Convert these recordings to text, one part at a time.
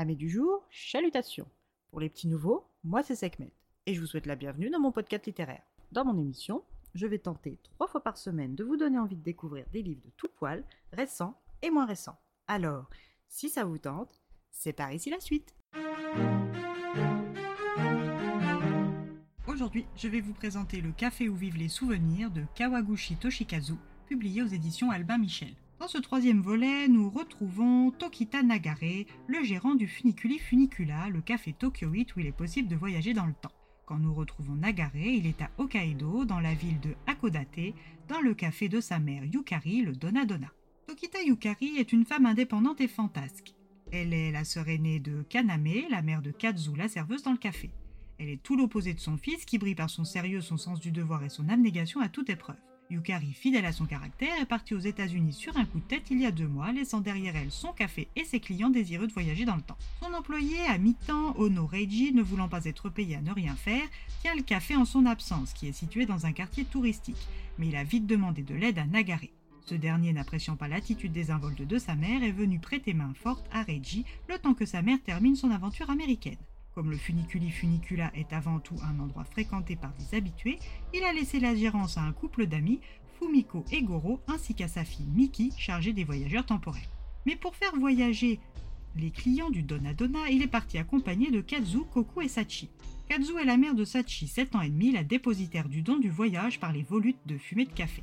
Amis du jour, chalutations. Pour les petits nouveaux, moi c'est Sekhmet et je vous souhaite la bienvenue dans mon podcast littéraire. Dans mon émission, je vais tenter trois fois par semaine de vous donner envie de découvrir des livres de tout poil, récents et moins récents. Alors, si ça vous tente, c'est par ici la suite. Aujourd'hui, je vais vous présenter Le café où vivent les souvenirs de Kawaguchi Toshikazu, publié aux éditions Albin Michel. Dans ce troisième volet, nous retrouvons Tokita Nagare, le gérant du Funiculi Funicula, le café Tokyoite où il est possible de voyager dans le temps. Quand nous retrouvons Nagare, il est à Hokkaido, dans la ville de Hakodate, dans le café de sa mère Yukari, le Donadona. Tokita Yukari est une femme indépendante et fantasque. Elle est la sœur aînée de Kaname, la mère de Kazu, la serveuse dans le café. Elle est tout l'opposé de son fils qui brille par son sérieux, son sens du devoir et son abnégation à toute épreuve. Yukari, fidèle à son caractère, est partie aux États-Unis sur un coup de tête il y a deux mois, laissant derrière elle son café et ses clients désireux de voyager dans le temps. Son employé à mi-temps, Ono Reiji, ne voulant pas être payé à ne rien faire, tient le café en son absence, qui est situé dans un quartier touristique, mais il a vite demandé de l'aide à Nagare. Ce dernier, n'appréciant pas l'attitude désinvolte de sa mère, est venu prêter main forte à Reiji le temps que sa mère termine son aventure américaine. Comme le funiculi funicula est avant tout un endroit fréquenté par des habitués, il a laissé la gérance à un couple d'amis, Fumiko et Goro, ainsi qu'à sa fille Miki, chargée des voyageurs temporaires. Mais pour faire voyager les clients du Donadona, il est parti accompagné de Kazu, Koku et Sachi. Kazu est la mère de Sachi, 7 ans et demi, la dépositaire du don du voyage par les volutes de fumée de café.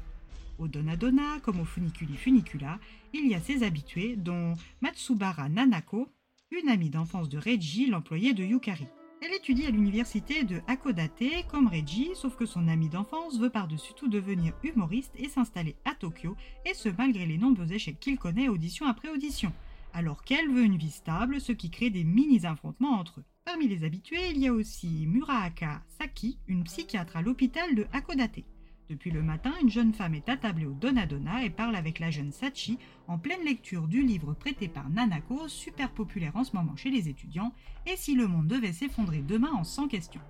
Au Donadona, comme au Funiculi Funicula, il y a ses habitués, dont Matsubara Nanako, une amie d'enfance de Reiji, l'employé de Yukari. Elle étudie à l'université de Hakodate comme Reiji, sauf que son amie d'enfance veut par-dessus tout devenir humoriste et s'installer à Tokyo, et ce malgré les nombreux échecs qu'il connaît audition après audition, alors qu'elle veut une vie stable, ce qui crée des mini-affrontements entre eux. Parmi les habitués, il y a aussi Murahaka Saki, une psychiatre à l'hôpital de Hakodate. Depuis le matin, une jeune femme est attablée au Donadona et parle avec la jeune Sachi en pleine lecture du livre prêté par Nanako, super populaire en ce moment chez les étudiants, et si le monde devait s'effondrer demain en 100 questions.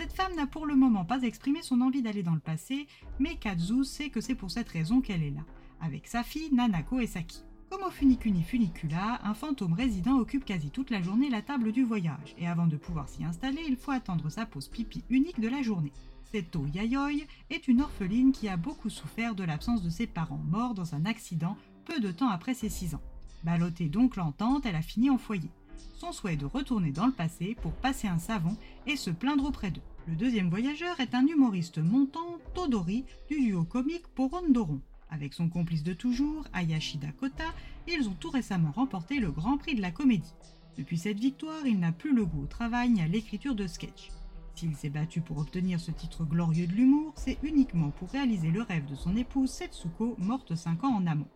Cette femme n'a pour le moment pas exprimé son envie d'aller dans le passé, mais Kazu sait que c'est pour cette raison qu'elle est là, avec sa fille Nanako et Saki. Comme au Funicuni Funicula, un fantôme résident occupe quasi toute la journée la table du voyage, et avant de pouvoir s'y installer, il faut attendre sa pause pipi unique de la journée. Seto Yayoi est une orpheline qui a beaucoup souffert de l'absence de ses parents morts dans un accident peu de temps après ses 6 ans. Ballottée donc l'entente, elle a fini en foyer. Son souhait est de retourner dans le passé pour passer un savon et se plaindre auprès d'eux. Le deuxième voyageur est un humoriste montant, Todori, du duo comique Porondoron. Avec son complice de toujours, Ayashi Dakota, ils ont tout récemment remporté le Grand Prix de la comédie. Depuis cette victoire, il n'a plus le goût au travail ni à l'écriture de sketch. S'il s'est battu pour obtenir ce titre glorieux de l'humour, c'est uniquement pour réaliser le rêve de son épouse Setsuko, morte 5 ans en amont.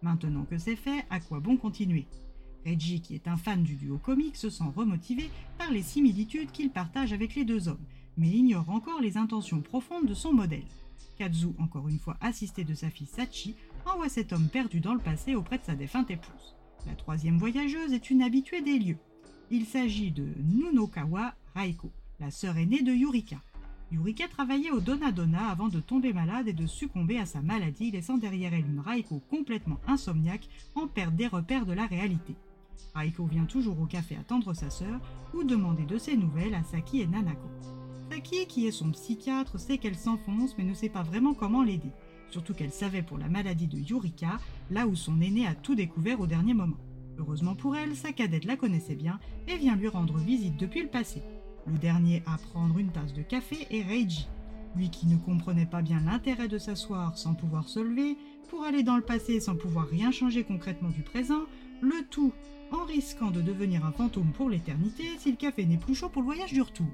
Maintenant que c'est fait, à quoi bon continuer? Reggie, qui est un fan du duo comique, se sent remotivé par les similitudes qu'il partage avec les deux hommes, mais ignore encore les intentions profondes de son modèle. Kazu, encore une fois assisté de sa fille Sachi, envoie cet homme perdu dans le passé auprès de sa défunte épouse. La troisième voyageuse est une habituée des lieux. Il s'agit de Nunokawa Raiko la sœur aînée de Yurika. Yurika travaillait au Donadona avant de tomber malade et de succomber à sa maladie, laissant derrière elle une Raiko complètement insomniaque, en perte des repères de la réalité. Raiko vient toujours au café attendre sa sœur ou demander de ses nouvelles à Saki et Nanako. Saki, qui est son psychiatre, sait qu'elle s'enfonce mais ne sait pas vraiment comment l'aider, surtout qu'elle savait pour la maladie de Yurika, là où son aîné a tout découvert au dernier moment. Heureusement pour elle, sa cadette la connaissait bien et vient lui rendre visite depuis le passé. Le dernier à prendre une tasse de café est Reiji. Lui qui ne comprenait pas bien l'intérêt de s'asseoir sans pouvoir se lever, pour aller dans le passé sans pouvoir rien changer concrètement du présent, le tout en risquant de devenir un fantôme pour l'éternité si le café n'est plus chaud pour le voyage du retour.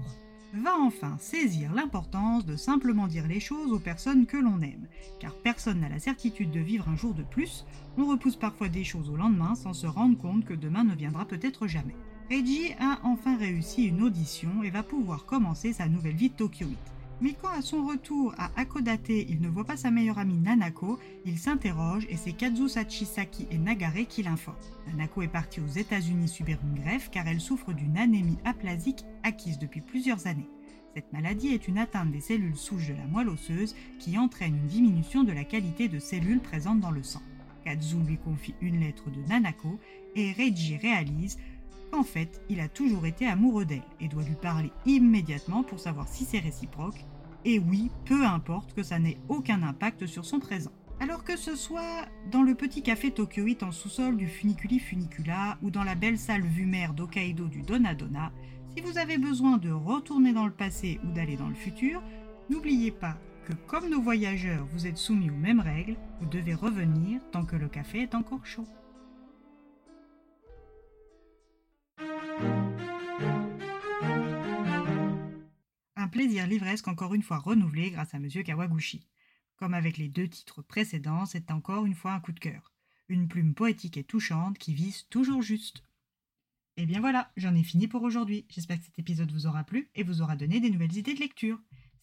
Va enfin saisir l'importance de simplement dire les choses aux personnes que l'on aime, car personne n'a la certitude de vivre un jour de plus, on repousse parfois des choses au lendemain sans se rendre compte que demain ne viendra peut-être jamais. Reggie a enfin réussi une audition et va pouvoir commencer sa nouvelle vie tokyoïte. Mais quand à son retour à Hakodate, il ne voit pas sa meilleure amie Nanako, il s'interroge et c'est Kazu Sachisaki et Nagare qui l'informent. Nanako est partie aux États-Unis subir une greffe car elle souffre d'une anémie aplasique acquise depuis plusieurs années. Cette maladie est une atteinte des cellules souches de la moelle osseuse qui entraîne une diminution de la qualité de cellules présentes dans le sang. Kazu lui confie une lettre de Nanako et Reiji réalise qu'en fait, il a toujours été amoureux d'elle et doit lui parler immédiatement pour savoir si c'est réciproque. Et oui, peu importe que ça n'ait aucun impact sur son présent. Alors que ce soit dans le petit café Tokyoite en sous-sol du Funiculi Funicula ou dans la belle salle vue d'Hokkaido du Donadona, si vous avez besoin de retourner dans le passé ou d'aller dans le futur, n'oubliez pas que comme nos voyageurs, vous êtes soumis aux mêmes règles, vous devez revenir tant que le café est encore chaud. Plaisir livresque encore une fois renouvelé grâce à Monsieur Kawaguchi. Comme avec les deux titres précédents, c'est encore une fois un coup de cœur. Une plume poétique et touchante qui vise toujours juste. Et bien voilà, j'en ai fini pour aujourd'hui. J'espère que cet épisode vous aura plu et vous aura donné des nouvelles idées de lecture.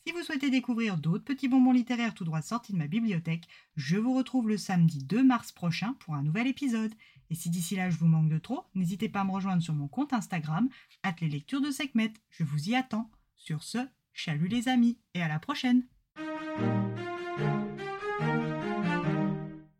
Si vous souhaitez découvrir d'autres petits bonbons littéraires tout droit sortis de ma bibliothèque, je vous retrouve le samedi 2 mars prochain pour un nouvel épisode. Et si d'ici là je vous manque de trop, n'hésitez pas à me rejoindre sur mon compte Instagram, les lectures de Sekhmet. Je vous y attends. Sur ce, chalut les amis et à la prochaine!